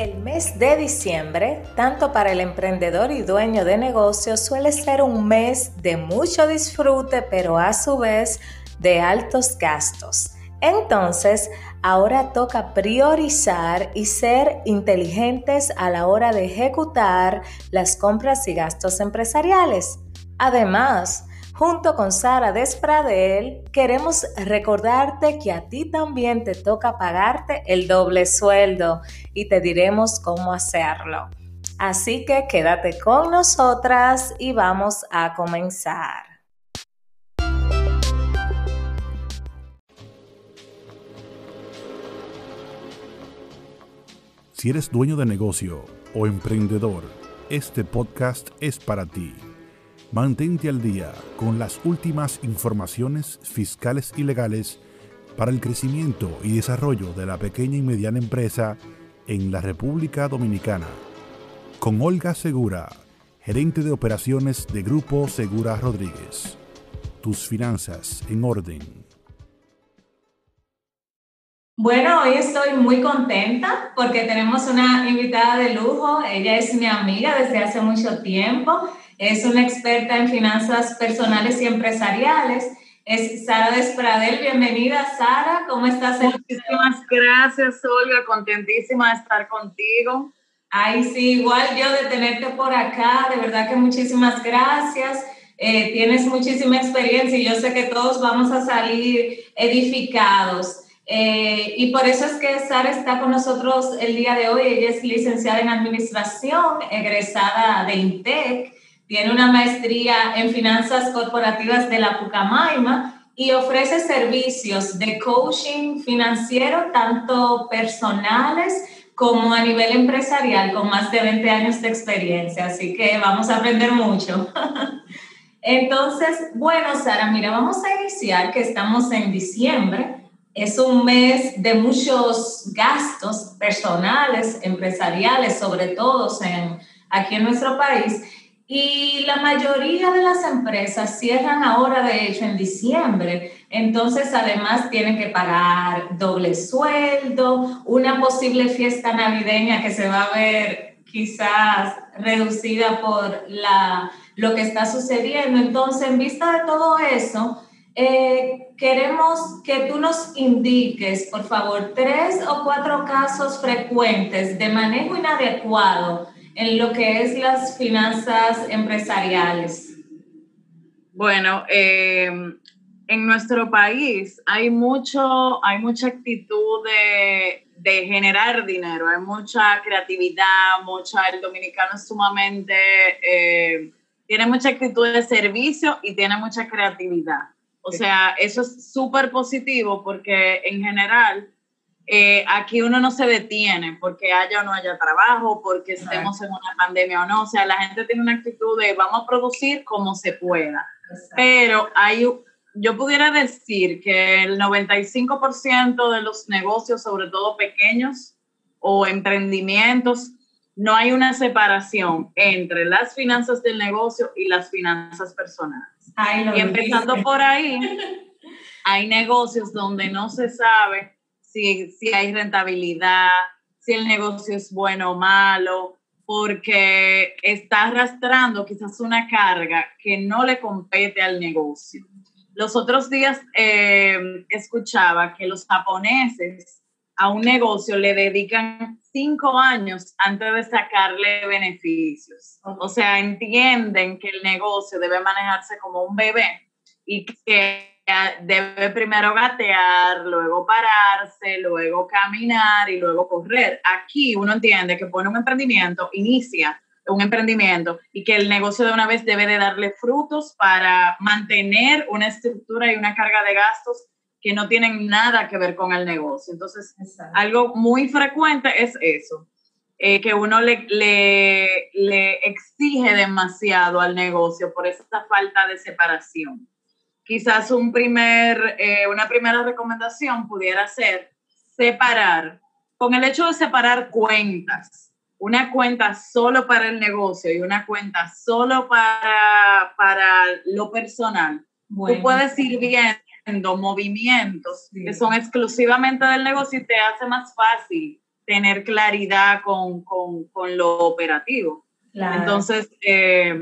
El mes de diciembre, tanto para el emprendedor y dueño de negocio, suele ser un mes de mucho disfrute, pero a su vez de altos gastos. Entonces, ahora toca priorizar y ser inteligentes a la hora de ejecutar las compras y gastos empresariales. Además, Junto con Sara Despradel, queremos recordarte que a ti también te toca pagarte el doble sueldo y te diremos cómo hacerlo. Así que quédate con nosotras y vamos a comenzar. Si eres dueño de negocio o emprendedor, este podcast es para ti. Mantente al día con las últimas informaciones fiscales y legales para el crecimiento y desarrollo de la pequeña y mediana empresa en la República Dominicana. Con Olga Segura, gerente de operaciones de Grupo Segura Rodríguez. Tus finanzas en orden. Bueno, hoy estoy muy contenta porque tenemos una invitada de lujo. Ella es mi amiga desde hace mucho tiempo es una experta en finanzas personales y empresariales. Es Sara Despradel. Bienvenida, Sara. ¿Cómo estás? Muchísimas gracias, Olga. Contentísima de estar contigo. Ay, sí, igual yo de tenerte por acá. De verdad que muchísimas gracias. Eh, tienes muchísima experiencia y yo sé que todos vamos a salir edificados. Eh, y por eso es que Sara está con nosotros el día de hoy. Ella es licenciada en Administración, egresada de INTEC tiene una maestría en finanzas corporativas de la Pucamaima y ofrece servicios de coaching financiero, tanto personales como a nivel empresarial, con más de 20 años de experiencia. Así que vamos a aprender mucho. Entonces, bueno, Sara, mira, vamos a iniciar que estamos en diciembre. Es un mes de muchos gastos personales, empresariales, sobre todo en, aquí en nuestro país. Y la mayoría de las empresas cierran ahora, de hecho, en diciembre. Entonces, además, tienen que pagar doble sueldo, una posible fiesta navideña que se va a ver quizás reducida por la, lo que está sucediendo. Entonces, en vista de todo eso, eh, queremos que tú nos indiques, por favor, tres o cuatro casos frecuentes de manejo inadecuado en lo que es las finanzas empresariales? Bueno, eh, en nuestro país hay mucho, hay mucha actitud de, de, generar dinero, hay mucha creatividad, mucha, el dominicano es sumamente, eh, tiene mucha actitud de servicio y tiene mucha creatividad. O sea, eso es súper positivo porque en general eh, aquí uno no se detiene porque haya o no haya trabajo, porque estemos en una pandemia o no. O sea, la gente tiene una actitud de vamos a producir como se pueda. Pero hay, yo pudiera decir que el 95% de los negocios, sobre todo pequeños o emprendimientos, no hay una separación entre las finanzas del negocio y las finanzas personales. y empezando por ahí, hay negocios donde no se sabe si, hay rentabilidad, si el negocio es bueno o malo, porque está arrastrando quizás una carga que no le compete al negocio. Los otros días eh, escuchaba que los japoneses a un negocio le dedican cinco años antes de sacarle beneficios. O sea, entienden que el negocio debe manejarse como un bebé y que debe primero gatear, luego pararse, luego caminar y luego correr. Aquí uno entiende que pone un emprendimiento, inicia un emprendimiento y que el negocio de una vez debe de darle frutos para mantener una estructura y una carga de gastos que no tienen nada que ver con el negocio. Entonces, algo muy frecuente es eso, eh, que uno le, le, le exige demasiado al negocio por esa falta de separación quizás un primer, eh, una primera recomendación pudiera ser separar, con el hecho de separar cuentas, una cuenta solo para el negocio y una cuenta solo para, para lo personal, tú puedes ir viendo movimientos que son exclusivamente del negocio y te hace más fácil tener claridad con, con, con lo operativo. Entonces, eh,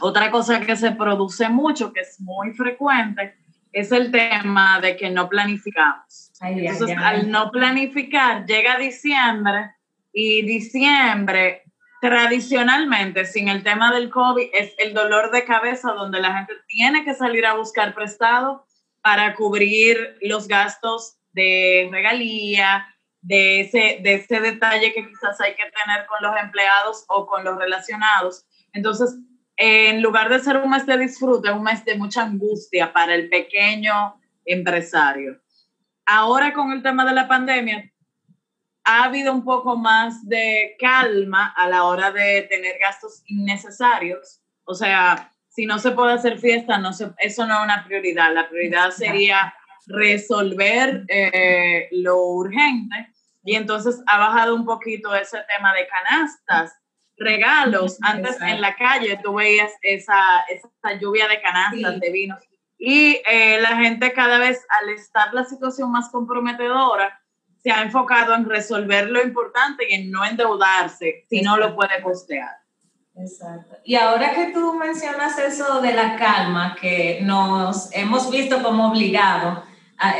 otra cosa que se produce mucho, que es muy frecuente, es el tema de que no planificamos. Entonces, al no planificar, llega diciembre y diciembre tradicionalmente, sin el tema del COVID, es el dolor de cabeza donde la gente tiene que salir a buscar prestado para cubrir los gastos de regalía, de ese, de ese detalle que quizás hay que tener con los empleados o con los relacionados. Entonces, en lugar de ser un mes de disfrute, es un mes de mucha angustia para el pequeño empresario. Ahora con el tema de la pandemia, ha habido un poco más de calma a la hora de tener gastos innecesarios. O sea, si no se puede hacer fiesta, no se, eso no es una prioridad. La prioridad sería resolver eh, lo urgente y entonces ha bajado un poquito ese tema de canastas, regalos. Antes en la calle tú veías esa, esa lluvia de canastas, de vinos. Y eh, la gente cada vez, al estar la situación más comprometedora, se ha enfocado en resolver lo importante y en no endeudarse si no lo puede costear. Exacto. Y ahora que tú mencionas eso de la calma, que nos hemos visto como obligado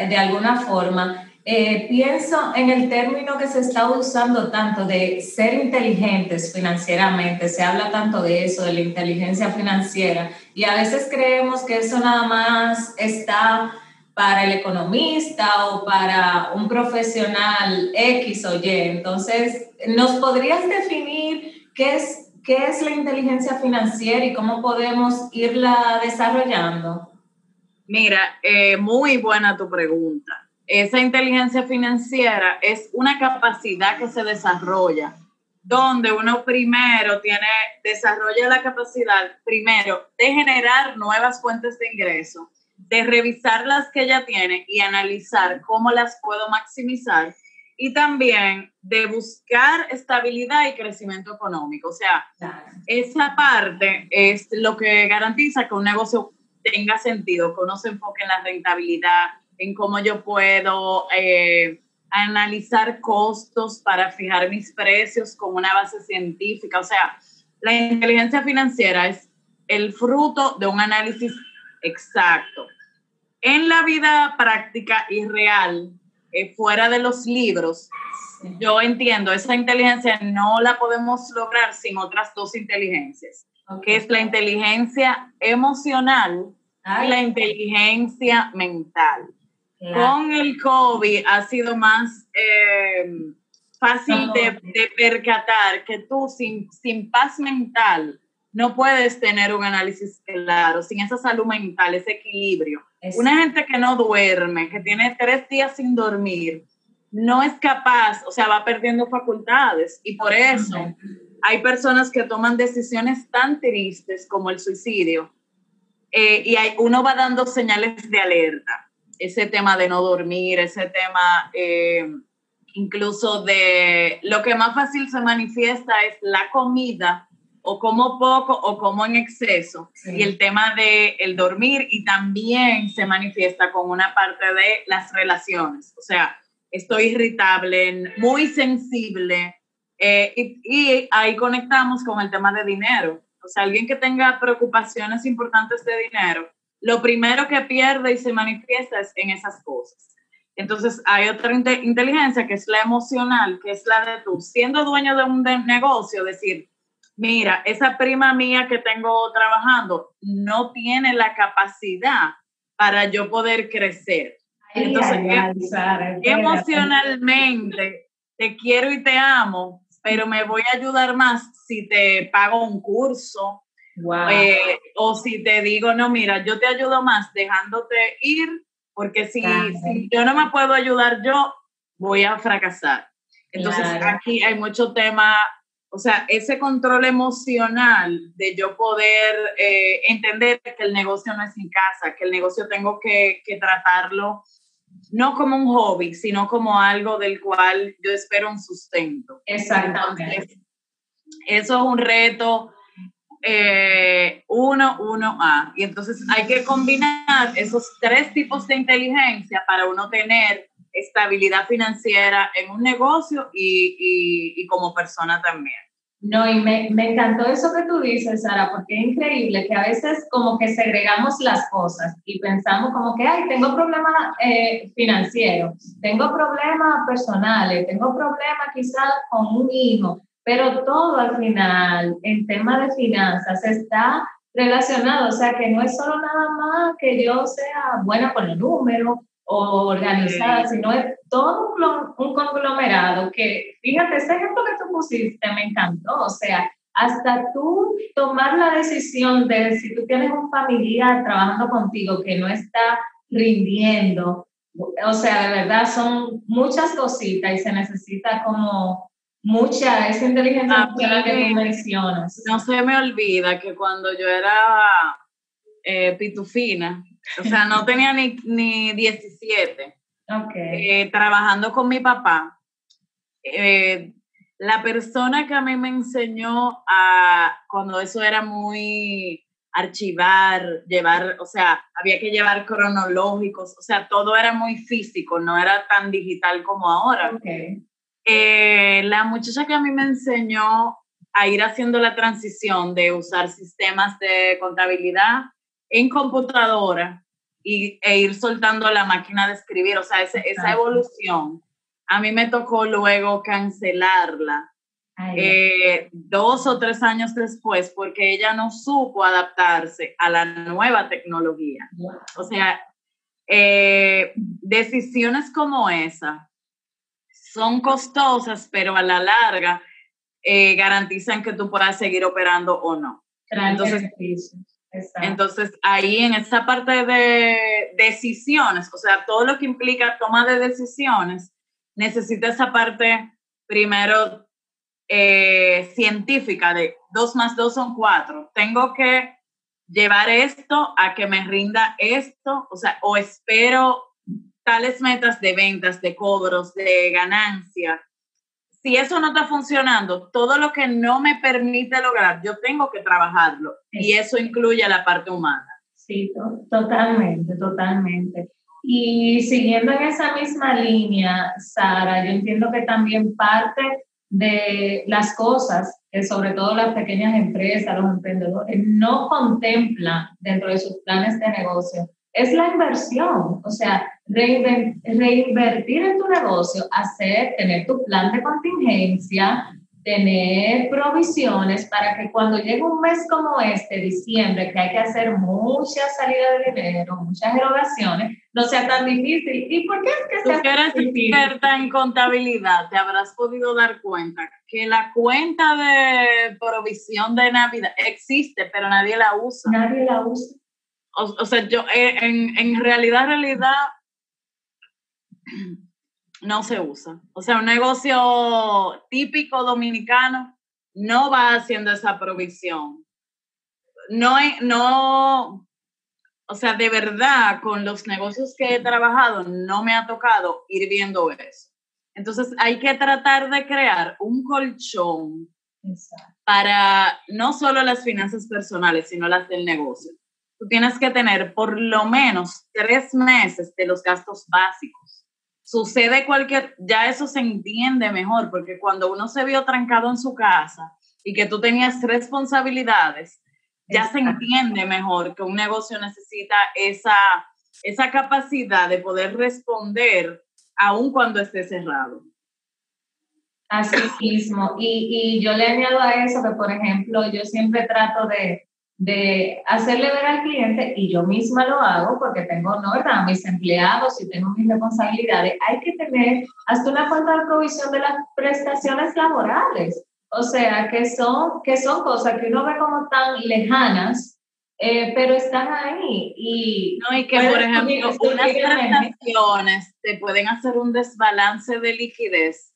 de alguna forma, eh, pienso en el término que se está usando tanto de ser inteligentes financieramente, se habla tanto de eso, de la inteligencia financiera, y a veces creemos que eso nada más está para el economista o para un profesional X o Y. Entonces, ¿nos podrías definir qué es, qué es la inteligencia financiera y cómo podemos irla desarrollando? Mira, eh, muy buena tu pregunta esa inteligencia financiera es una capacidad que se desarrolla, donde uno primero tiene, desarrolla la capacidad, primero, de generar nuevas fuentes de ingreso, de revisar las que ya tiene y analizar cómo las puedo maximizar, y también de buscar estabilidad y crecimiento económico. O sea, esa parte es lo que garantiza que un negocio tenga sentido, que uno se enfoque en la rentabilidad, en cómo yo puedo eh, analizar costos para fijar mis precios con una base científica. O sea, la inteligencia financiera es el fruto de un análisis exacto. En la vida práctica y real, eh, fuera de los libros, yo entiendo, esa inteligencia no la podemos lograr sin otras dos inteligencias, que es la inteligencia emocional y la inteligencia mental. Con el COVID ha sido más eh, fácil de, percatar que tú sin, sin paz mental no puedes tener un análisis claro, sin esa salud mental, ese equilibrio. Una gente que no duerme, que tiene tres días sin dormir, no es capaz, o sea, va perdiendo facultades. Y por eso hay personas que toman decisiones tan tristes como el suicidio. Eh, y hay, uno va dando señales de alerta ese tema de no dormir, ese tema eh, incluso de lo que más fácil se manifiesta es la comida o como poco o como en exceso. Y el tema de el dormir y también se manifiesta con una parte de las relaciones, o sea, estoy irritable, muy sensible eh, y, y ahí conectamos con el tema de dinero, o sea, alguien que tenga preocupaciones importantes de dinero lo primero que pierde y se manifiesta es en esas cosas. Entonces hay otra inteligencia que es la emocional, que es la de tú, siendo dueño de un negocio, decir, mira, esa prima mía que tengo trabajando no tiene la capacidad para yo poder crecer. Entonces, emocionalmente te quiero y te amo, pero me voy a ayudar más si te pago un curso, eh, o si te digo, no, mira, yo te ayudo más dejándote ir, porque si, yo no me puedo ayudar yo, voy a fracasar. Entonces aquí hay mucho tema, o sea, ese control emocional de yo poder eh, entender que el negocio no es mi casa, que el negocio tengo que, que tratarlo no como un hobby, sino como algo del cual yo espero un sustento. Exactamente. eso es un reto eh, uno, uno a Y entonces hay que combinar esos tres tipos de inteligencia para uno tener estabilidad financiera en un negocio y, y, como persona también. No, y me, me, encantó eso que tú dices, Sara, porque es increíble que a veces como que segregamos las cosas y pensamos como que, ay, tengo problemas eh, financieros, tengo problemas personales, tengo problemas quizás con un hijo, pero todo al final, en tema de finanzas, está relacionado, o sea, que no es solo nada más que yo sea buena con el número o organizada, sino es todo un, conglomerado que, fíjate, ese ejemplo que tú pusiste me encantó, o sea, hasta tú tomar la decisión de si tú tienes un familiar trabajando contigo que no está rindiendo, o sea, de verdad son muchas cositas y se necesita como mucha esa inteligencia emocional que tú mencionas. No se me olvida que cuando yo era eh, pitufina, o sea, no tenía ni, ni 17, eh, trabajando con mi papá, eh, la persona que a mí me enseñó a, cuando eso era muy archivar, llevar, o sea, había que llevar cronológicos, o sea, todo era muy físico, no era tan digital como ahora. Eh, la muchacha que a mí me enseñó a ir haciendo la transición de usar sistemas de contabilidad en computadora y, e ir soltando la máquina de escribir, o sea, esa evolución, a mí me tocó luego cancelarla eh, dos o tres años después porque ella no supo adaptarse a la nueva tecnología. O sea, eh, decisiones como esa son costosas, pero a la larga eh, garantizan que tú puedas seguir operando o no. Entonces, entonces, ahí en esa parte de decisiones, o sea, todo lo que implica toma de decisiones, necesita esa parte primero eh, científica de dos más dos son cuatro. Tengo que llevar esto a que me rinda esto, o sea, o espero tales metas de ventas, de cobros, de ganancia. Si eso no está funcionando, todo lo que no me permite lograr, yo tengo que trabajarlo. Y eso incluye la parte humana. Sí, totalmente, totalmente. Y siguiendo en esa misma línea, Sara, yo entiendo que también parte de las cosas que sobre todo las pequeñas empresas, los emprendedores, no contemplan dentro de sus planes de negocio es la inversión, o sea, reinvertir en tu negocio, hacer, tener tu plan de contingencia, tener provisiones para que cuando llegue un mes como este, diciembre, que hay que hacer mucha salida de dinero, muchas erogaciones, no sea tan difícil. ¿Y por qué es que Tú que eres experta en contabilidad, te habrás podido dar cuenta que la cuenta de provisión de Navidad existe, pero nadie la usa. Nadie la usa. O, sea, yo eh, en, en realidad, realidad, no se usa. O sea, un negocio típico dominicano no va haciendo esa provisión. No, no, o sea, de verdad, con los negocios que he trabajado, no me ha tocado ir viendo eso. Entonces, hay que tratar de crear un colchón para no solo las finanzas personales, sino las del negocio tú tienes que tener por lo menos tres meses de los gastos básicos. Sucede cualquier, ya eso se entiende mejor, porque cuando uno se vio trancado en su casa y que tú tenías responsabilidades, ya se entiende mejor que un negocio necesita esa, esa capacidad de poder responder aun cuando esté cerrado. Así mismo. Y, y yo le añado a eso que, por ejemplo, yo siempre trato de, de hacerle ver al cliente, y yo misma lo hago porque tengo, ¿no? ¿verdad? Mis empleados y tengo mis responsabilidades, hay que tener hasta una cuenta de provisión de las prestaciones laborales. O sea, que son, que son cosas que uno ve como tan lejanas, eh, pero están ahí. Y, no, y que, por ejemplo, unas prestaciones te pueden hacer un desbalance de liquidez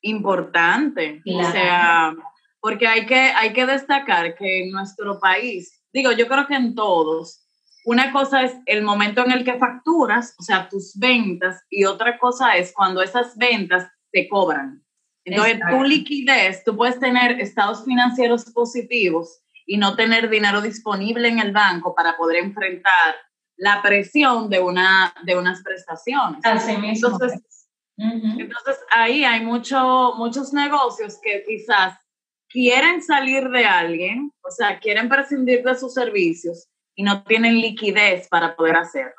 importante. O sea, porque hay que, hay que destacar que en nuestro país, digo, yo creo que en todos, una cosa es el momento en el que facturas, o sea, tus ventas, y otra cosa es cuando esas ventas te cobran. Entonces, tu liquidez, tú puedes tener estados financieros positivos y no tener dinero disponible en el banco para poder enfrentar la presión de, una, de unas prestaciones. Así mismo. Entonces, entonces ahí hay mucho, muchos negocios que quizás quieren salir de alguien, o sea, quieren prescindir de sus servicios y no tienen liquidez para poder hacerlo.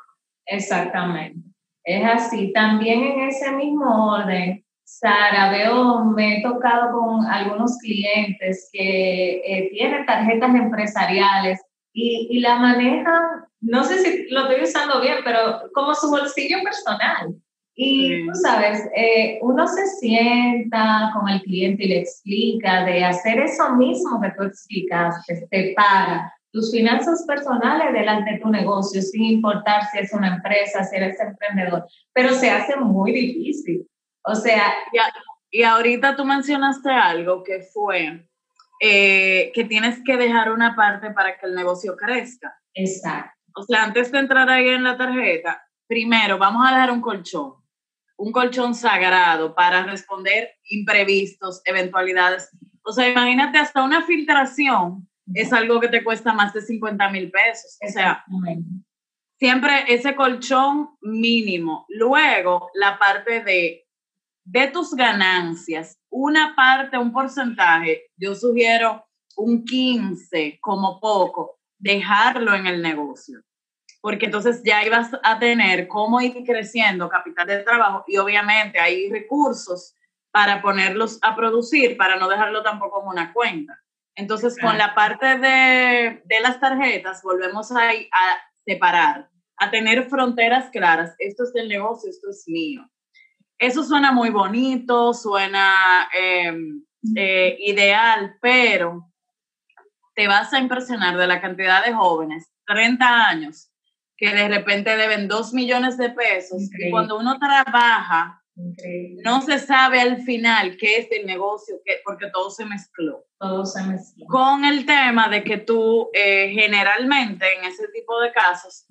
Exactamente. Es así. También en ese mismo orden, Sara, veo, me he tocado con algunos clientes que eh, tienen tarjetas empresariales y, y, la manejan, no sé si lo estoy usando bien, pero como su bolsillo personal. Y tú sabes, eh, uno se sienta con el cliente y le explica de hacer eso mismo que tú explicaste, te para tus finanzas personales delante de tu negocio, sin importar si es una empresa, si eres emprendedor, pero se hace muy difícil. O sea... Y, ahorita tú mencionaste algo que fue eh, que tienes que dejar una parte para que el negocio crezca. Exacto. O sea, antes de entrar ahí en la tarjeta, primero vamos a dejar un colchón, un colchón sagrado para responder imprevistos, eventualidades. O sea, imagínate hasta una filtración es algo que te cuesta más de 50 mil pesos. O sea, siempre ese colchón mínimo. Luego, la parte de, de tus ganancias, una parte, un porcentaje, yo sugiero un 15 como poco, dejarlo en el negocio. Porque entonces ya ibas a tener cómo ir creciendo capital de trabajo y obviamente hay recursos para ponerlos a producir, para no dejarlo tampoco como una cuenta. Entonces, con la parte de, las tarjetas, volvemos a, a separar, a tener fronteras claras. Esto es del negocio, esto es mío. Eso suena muy bonito, suena em, eh, ideal, pero te vas a impresionar de la cantidad de jóvenes, 30 años, que de repente deben 2 millones de pesos. Y cuando uno trabaja no se sabe al final qué es el negocio, qué, porque todo se mezcló. Todo se mezcló. Con el tema de que tú eh, generalmente en ese tipo de casos,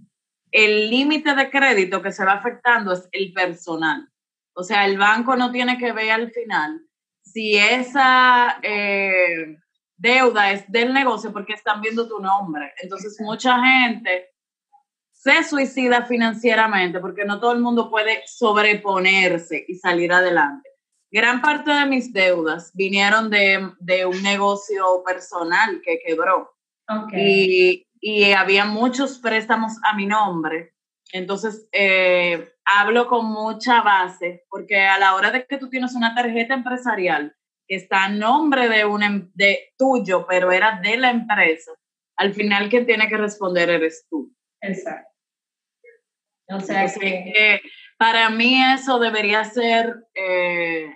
el límite de crédito que se va afectando es el personal. O sea, el banco no tiene que ver al final si esa eh, deuda es del negocio porque están viendo tu nombre. Entonces, mucha gente se suicida financieramente porque no todo el mundo puede sobreponerse y salir adelante. Gran parte de mis deudas vinieron de, de un negocio personal que quebró. Y, y, había muchos préstamos a mi nombre. Entonces, eh, hablo con mucha base porque a la hora de que tú tienes una tarjeta empresarial que está a nombre de, un, em, de tuyo, pero era de la empresa, al final quien tiene que responder eres tú. Exacto. O sea que... para mí eso debería ser eh,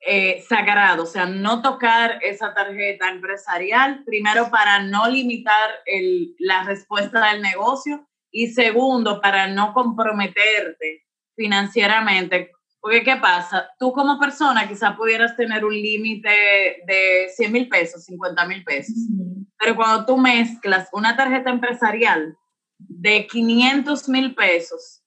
eh, sagrado, o sea, no tocar esa tarjeta empresarial, primero para no limitar el, la respuesta del negocio y segundo, para no comprometerte financieramente. Porque, ¿qué pasa? Tú como persona quizás pudieras tener un límite de 100 mil pesos, 50 mil pesos, pero cuando tú mezclas una tarjeta empresarial de 500 mil pesos,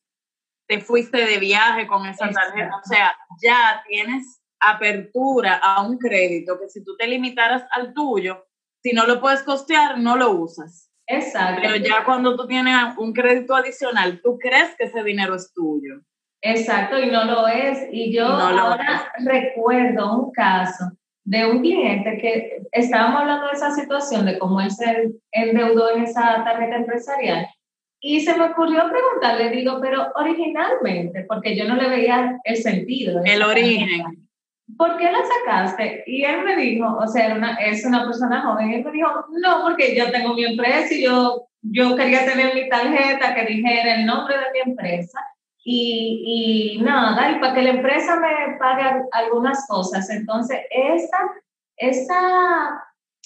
te fuiste de viaje con esa tarjeta. O sea, ya tienes apertura a un crédito que si tú te limitaras al tuyo, si no lo puedes costear, no lo usas. Exacto. Pero ya cuando tú tienes un crédito adicional, tú crees que ese dinero es tuyo. Exacto, y no lo es. Y yo ahora recuerdo un caso de un cliente que estábamos hablando de esa situación, de cómo él se endeudó en esa tarjeta empresarial. Y se me ocurrió preguntarle, digo, pero originalmente, porque yo no le veía el sentido. El origen. ¿Por qué la sacaste? Y él me dijo, o sea, una, es una persona joven, él me dijo, no, porque yo tengo mi empresa y yo, yo quería tener mi tarjeta que dijera el nombre de mi empresa. Y, y nada, y para que la empresa me pague algunas cosas. Entonces, esa, esa,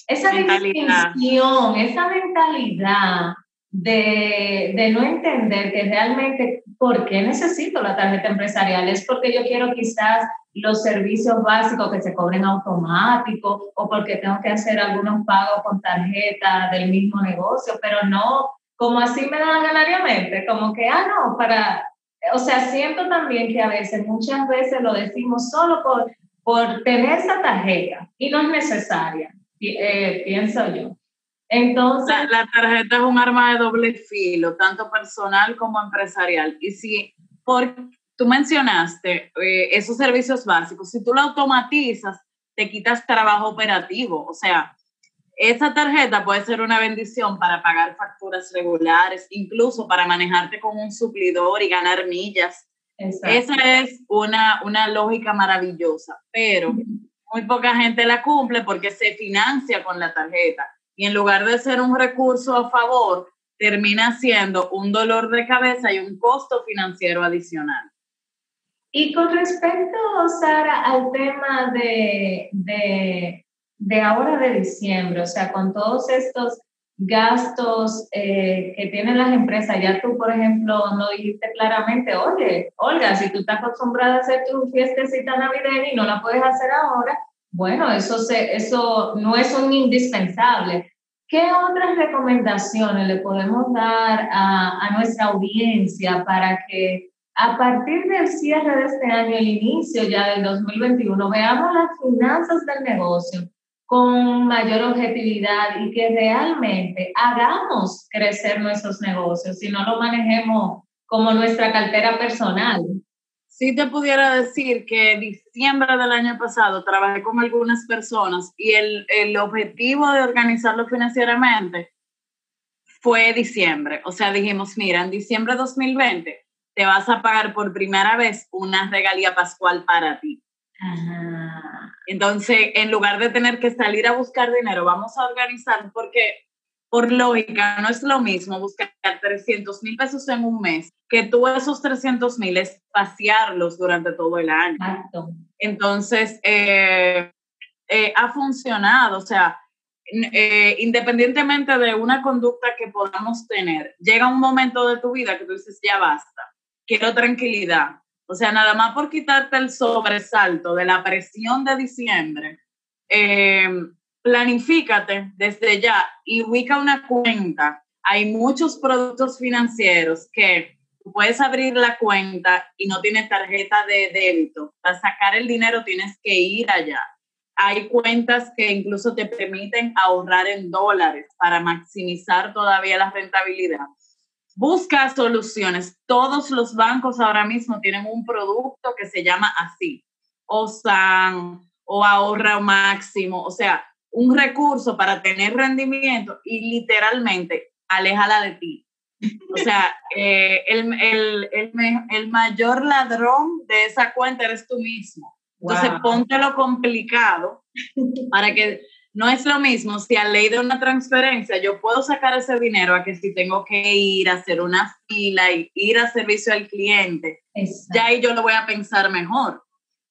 esa distinción, esa mentalidad de, de, no entender que realmente por qué necesito la tarjeta empresarial es porque yo quiero quizás los servicios básicos que se cobren automático o porque tengo que hacer algunos pagos con tarjeta del mismo negocio, pero no como así me dan ganariamente, como que, ah, no, para, o sea, siento también que a veces, muchas veces lo decimos solo por, por tener esa tarjeta y no es necesaria, eh, pienso yo. Entonces... La, tarjeta es un arma de doble filo, tanto personal como empresarial. Y si, por, tú mencionaste eh, esos servicios básicos, si tú lo automatizas, te quitas trabajo operativo. O sea, esa tarjeta puede ser una bendición para pagar facturas regulares, incluso para manejarte con un suplidor y ganar millas. Esa es una, una lógica maravillosa, pero muy poca gente la cumple porque se financia con la tarjeta y en lugar de ser un recurso a favor, termina siendo un dolor de cabeza y un costo financiero adicional. Y con respecto, Sara, al tema de, de, de ahora de diciembre, o sea, con todos estos gastos eh, que tienen las empresas, ya tú, por ejemplo, no dijiste claramente, oye, Olga, si tú estás acostumbrada a hacer tu fiestecita navideña y no la puedes hacer ahora, bueno, eso, se, eso no es un indispensable. ¿Qué otras recomendaciones le podemos dar a, a nuestra audiencia para que a partir del cierre de este año, el inicio ya del 2021, veamos las finanzas del negocio con mayor objetividad y que realmente hagamos crecer nuestros negocios y no lo manejemos como nuestra cartera personal. Si te pudiera decir que diciembre del año pasado trabajé con algunas personas y el, el objetivo de organizarlo financieramente fue diciembre. O sea, dijimos, mira, en diciembre de 2020 te vas a pagar por primera vez una regalía pascual para ti. Entonces, en lugar de tener que salir a buscar dinero, vamos a organizar porque, por lógica, no es lo mismo buscar 300 mil pesos en un mes que tú esos 300 mil espaciarlos durante todo el año. Entonces, eh, eh, ha funcionado, o sea, eh, independientemente de una conducta que podamos tener, llega un momento de tu vida que tú dices, ya basta, quiero tranquilidad, o sea, nada más por quitarte el sobresalto de la presión de diciembre, eh, planifícate desde ya y ubica una cuenta. Hay muchos productos financieros que puedes abrir la cuenta y no tienes tarjeta de débito. Para sacar el dinero tienes que ir allá. Hay cuentas que incluso te permiten ahorrar en dólares para maximizar todavía la rentabilidad busca soluciones. Todos los bancos ahora mismo tienen un producto que se llama así, o SAN, o ahorra máximo, o sea, un recurso para tener rendimiento y literalmente aléjala de ti. O sea, eh, el, el, el, el, mayor ladrón de esa cuenta eres tú mismo. Entonces, ponte lo complicado para que no es lo mismo si a ley de una transferencia yo puedo sacar ese dinero a que si tengo que ir a hacer una fila y ir a servicio al cliente, ya ahí yo lo voy a pensar mejor.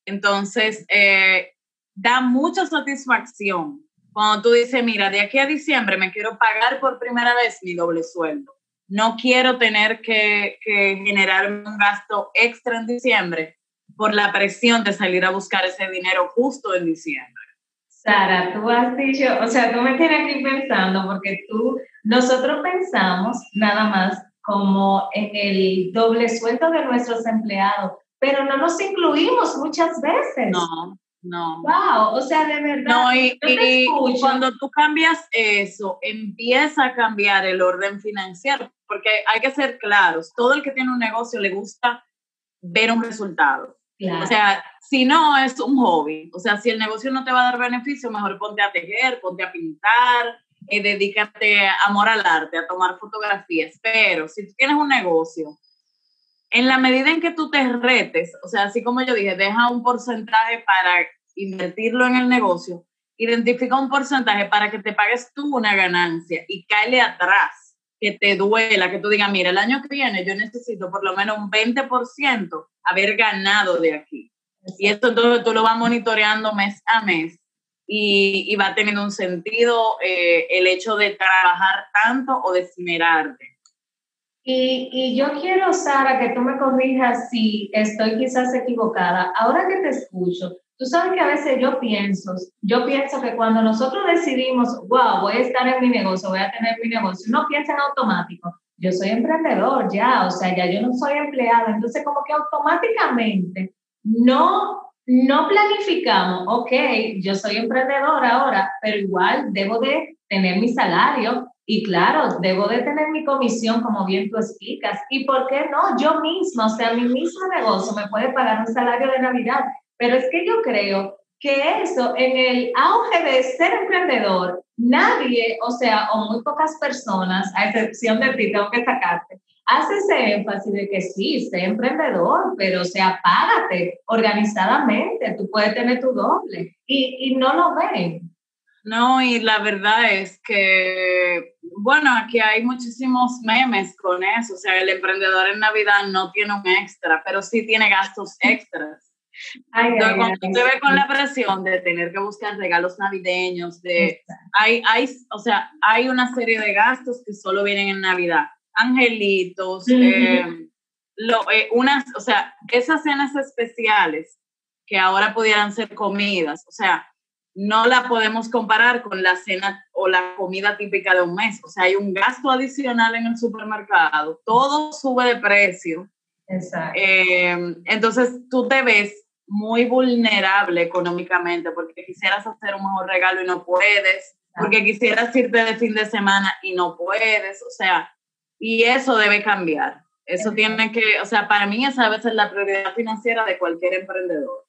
Entonces, eh, da mucha satisfacción cuando tú dices, mira, de aquí a diciembre me quiero pagar por primera vez mi doble sueldo. No quiero tener que, que generar un gasto extra en diciembre por la presión de salir a buscar ese dinero justo en diciembre. Sara, tú has dicho, o sea, tú me tienes aquí pensando porque tú, nosotros pensamos nada más como en el doble sueldo de nuestros empleados, pero no nos incluimos muchas veces. No, no. Wow, o sea, de verdad. No, y, y cuando tú cambias eso, empieza a cambiar el orden financiero, porque hay que ser claros, todo el que tiene un negocio le gusta ver un resultado. O sea, si no, es un hobby. O sea, si el negocio no te va a dar beneficio, mejor ponte a tejer, ponte a pintar, eh, dedícate a amor al arte, a tomar fotografías. Pero si tú tienes un negocio, en la medida en que tú te retes, o sea, así como yo dije, deja un porcentaje para invertirlo en el negocio, identifica un porcentaje para que te pagues tú una ganancia y cáele atrás que te duela, que tú digas, mira, el año que viene yo necesito por lo menos un 20% haber ganado de aquí. Y esto entonces tú lo vas monitoreando mes a mes y, va teniendo un sentido eh, el hecho de trabajar tanto o de esmerarte. Y, y, yo quiero, Sara, que tú me corrijas si estoy quizás equivocada. Ahora que te escucho, Tú sabes que a veces yo pienso, yo pienso que cuando nosotros decidimos, wow, voy a estar en mi negocio, voy a tener mi negocio, uno piensa en automático, yo soy emprendedor ya, o sea, ya yo no soy empleado, entonces como que automáticamente no no planificamos, ok, yo soy emprendedora ahora, pero igual debo de tener mi salario y claro, debo de tener mi comisión, como bien tú explicas. ¿Y por qué no? Yo misma, o sea, mi mismo negocio me puede pagar un salario de Navidad. Pero es que yo creo que eso, en el auge de ser emprendedor, nadie, o sea, o muy pocas personas, a excepción de ti, tengo que sacarte, hace ese énfasis de que sí, sé emprendedor, pero o sea, págate organizadamente, tú puedes tener tu doble y, y no lo ven. No, y la verdad es que, bueno, aquí hay muchísimos memes con eso, o sea, el emprendedor en Navidad no tiene un extra, pero sí tiene gastos extras. Entonces, cuando te ve con la presión de tener que buscar regalos navideños, de, hay, hay, o sea, hay una serie de gastos que solo vienen en Navidad. Angelitos, eh, lo, eh, unas, o sea, esas cenas especiales que ahora pudieran ser comidas, o sea, no la podemos comparar con la cena o la comida típica de un mes. O sea, hay un gasto adicional en el supermercado, todo sube de precio. Exacto. Eh, entonces tú te ves muy vulnerable económicamente porque quisieras hacer un mejor regalo y no puedes, porque quisieras irte de fin de semana y no puedes. O sea, y eso debe cambiar. Eso tiene que, o sea, para mí esa debe ser la prioridad financiera de cualquier emprendedor.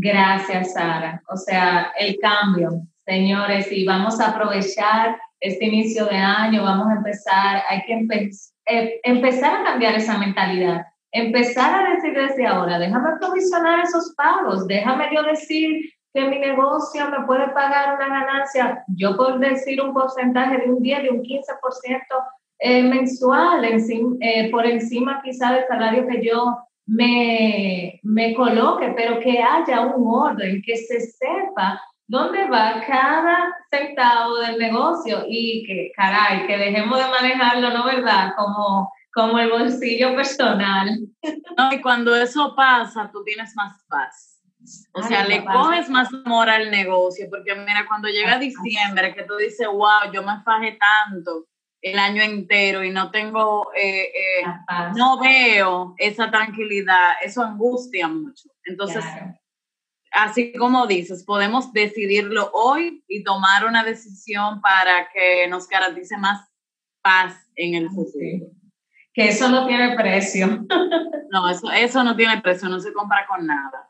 Gracias, Sara. O sea, el cambio, señores, y vamos a aprovechar este inicio de año, vamos a empezar, hay que eh, empezar a cambiar esa mentalidad, empezar a decir desde ahora, déjame provisionar esos pagos, déjame yo decir que mi negocio me puede pagar una ganancia, yo por decir un porcentaje de un 10, de un 15%, eh, mensual, eh, por encima quizá del salario que yo me, me coloque, pero que haya un orden, que se sepa dónde va cada centavo del negocio y que, caray, que dejemos de manejarlo, ¿no verdad? Como, como el bolsillo personal. No, y cuando eso pasa, tú tienes más paz. O sea, le coges más amor al negocio, porque mira, cuando llega diciembre, que tú dices, wow, yo me fajé tanto, el año entero y no tengo, eh, eh, no veo esa tranquilidad, eso angustia mucho. Entonces, así como dices, podemos decidirlo hoy y tomar una decisión para que nos garantice más paz en el futuro. Que eso no tiene precio. no, eso, eso no tiene precio, no se compra con nada.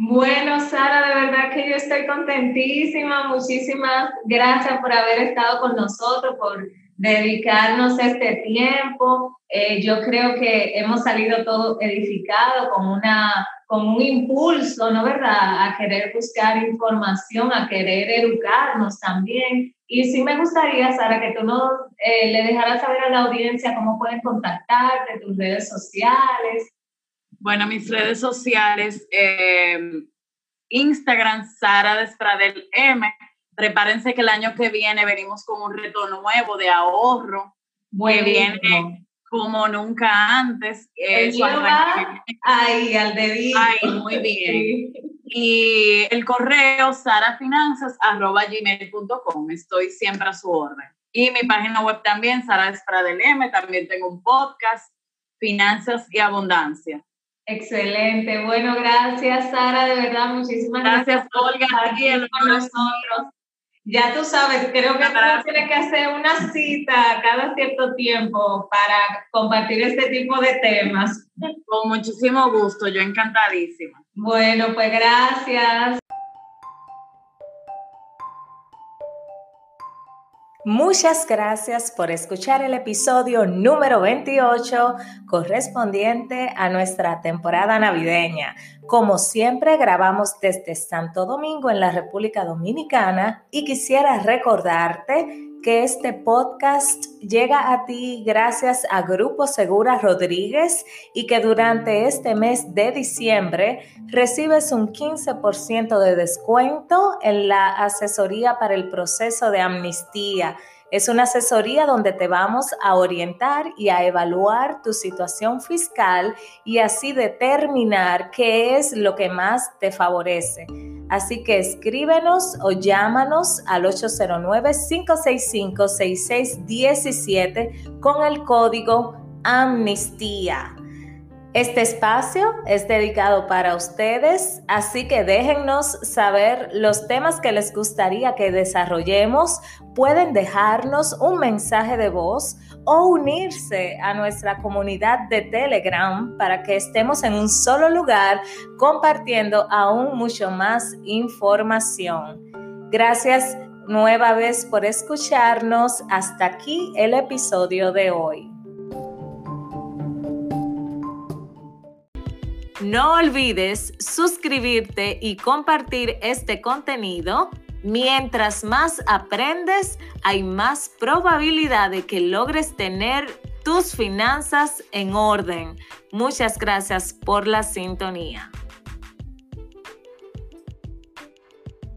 Bueno, Sara, de verdad que yo estoy contentísima. Muchísimas gracias por haber estado con nosotros, por dedicarnos este tiempo. Eh, yo creo que hemos salido todo edificado con, una, con un impulso, ¿no verdad?, a querer buscar información, a querer educarnos también. Y sí me gustaría, Sara, que tú nos eh, le dejaras saber a la audiencia cómo pueden contactarte, tus redes sociales. Bueno, mis redes sociales, eh, Instagram, Sara Despradel M, prepárense que el año que viene venimos con un reto nuevo de ahorro, que viene como nunca antes. Eso Ay, al dedito. Ay, muy bien. Y el correo sarafinanzas.gmail.com. Estoy siempre a su orden. Y mi página web también, Sara M. También tengo un podcast, Finanzas y Abundancia. Excelente. Bueno, gracias, Sara. De verdad, muchísimas gracias. Gracias, Olga, aquí con nosotros. Ya tú sabes, creo que tú tienes que hacer una cita cada cierto tiempo para compartir este tipo de temas. Con muchísimo gusto, yo encantadísima. Bueno, pues gracias. Muchas gracias por escuchar el episodio número 28 correspondiente a nuestra temporada navideña. Como siempre, grabamos desde Santo Domingo en la República Dominicana y quisiera recordarte que este podcast llega a ti gracias a Grupo Segura Rodríguez y que durante este mes de diciembre recibes un 15% de descuento en la asesoría para el proceso de amnistía es una asesoría donde te vamos a orientar y a evaluar tu situación fiscal y así determinar qué es lo que más te favorece. Así que escríbenos o llámanos al 809-565-6617 con el código amnistía. Este espacio es dedicado para ustedes, así que déjennos saber los temas que les gustaría que desarrollemos. Pueden dejarnos un mensaje de voz o unirse a nuestra comunidad de Telegram para que estemos en un solo lugar compartiendo aún mucho más información. Gracias nueva vez por escucharnos. Hasta aquí el episodio de hoy. No olvides suscribirte y compartir este contenido. Mientras más aprendes, hay más probabilidad de que logres tener tus finanzas en orden. Muchas gracias por la sintonía.